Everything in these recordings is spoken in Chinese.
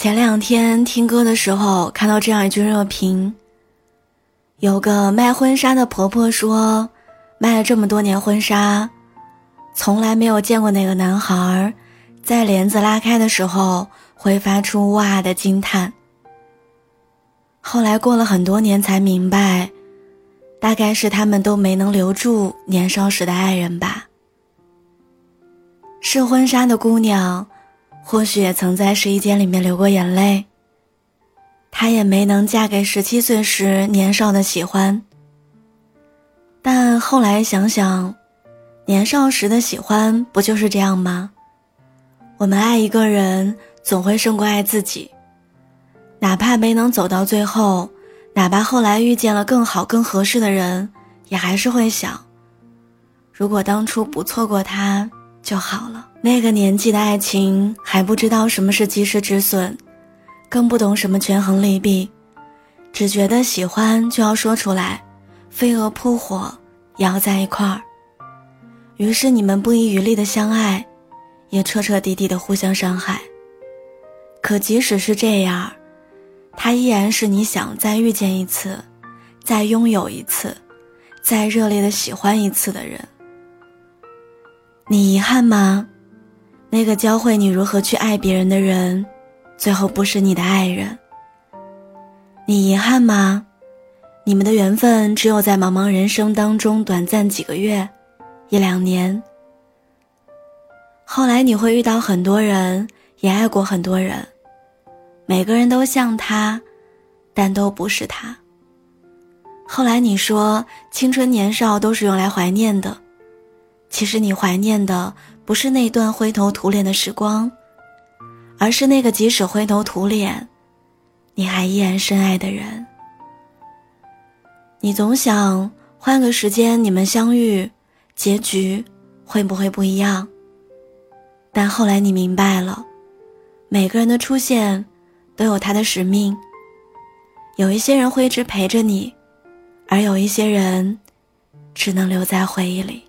前两天听歌的时候看到这样一句热评：有个卖婚纱的婆婆说，卖了这么多年婚纱，从来没有见过哪个男孩在帘子拉开的时候会发出“哇”的惊叹。后来过了很多年才明白，大概是他们都没能留住年少时的爱人吧。试婚纱的姑娘。或许也曾在试衣间里面流过眼泪。她也没能嫁给十七岁时年少的喜欢。但后来想想，年少时的喜欢不就是这样吗？我们爱一个人，总会胜过爱自己。哪怕没能走到最后，哪怕后来遇见了更好、更合适的人，也还是会想：如果当初不错过他就好了。那个年纪的爱情还不知道什么是及时止损，更不懂什么权衡利弊，只觉得喜欢就要说出来，飞蛾扑火也要在一块儿。于是你们不遗余力的相爱，也彻彻底底的互相伤害。可即使是这样，他依然是你想再遇见一次，再拥有一次，再热烈的喜欢一次的人。你遗憾吗？那个教会你如何去爱别人的人，最后不是你的爱人。你遗憾吗？你们的缘分只有在茫茫人生当中短暂几个月，一两年。后来你会遇到很多人，也爱过很多人，每个人都像他，但都不是他。后来你说青春年少都是用来怀念的，其实你怀念的。不是那段灰头土脸的时光，而是那个即使灰头土脸，你还依然深爱的人。你总想换个时间你们相遇，结局会不会不一样？但后来你明白了，每个人的出现都有他的使命。有一些人会一直陪着你，而有一些人只能留在回忆里。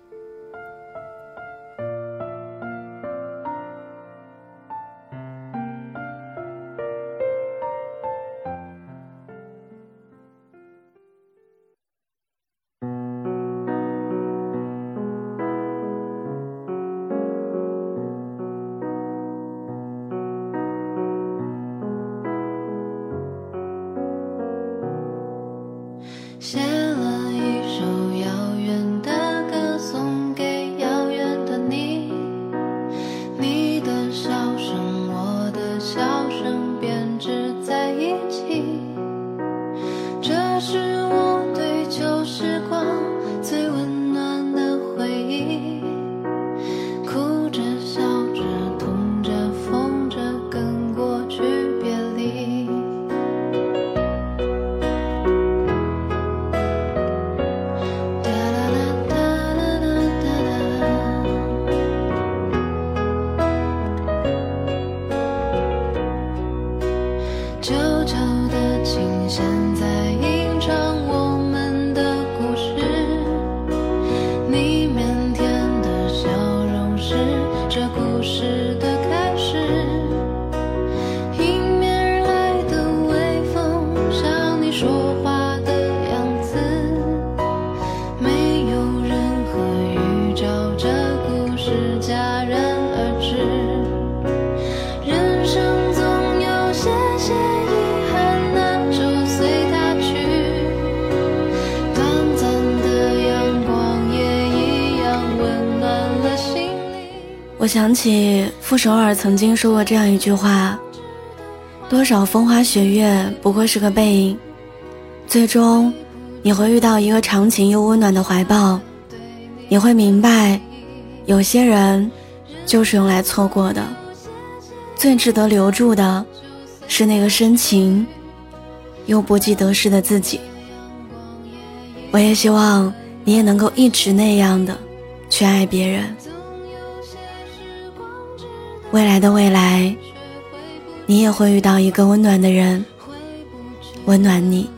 写了一首遥远的歌送给遥远的你。你的笑声我的笑声。旧旧的琴弦在我想起傅首尔曾经说过这样一句话：“多少风花雪月不过是个背影，最终你会遇到一个长情又温暖的怀抱。你会明白，有些人就是用来错过的，最值得留住的，是那个深情又不计得失的自己。我也希望你也能够一直那样的去爱别人。”未来的未来，你也会遇到一个温暖的人，温暖你。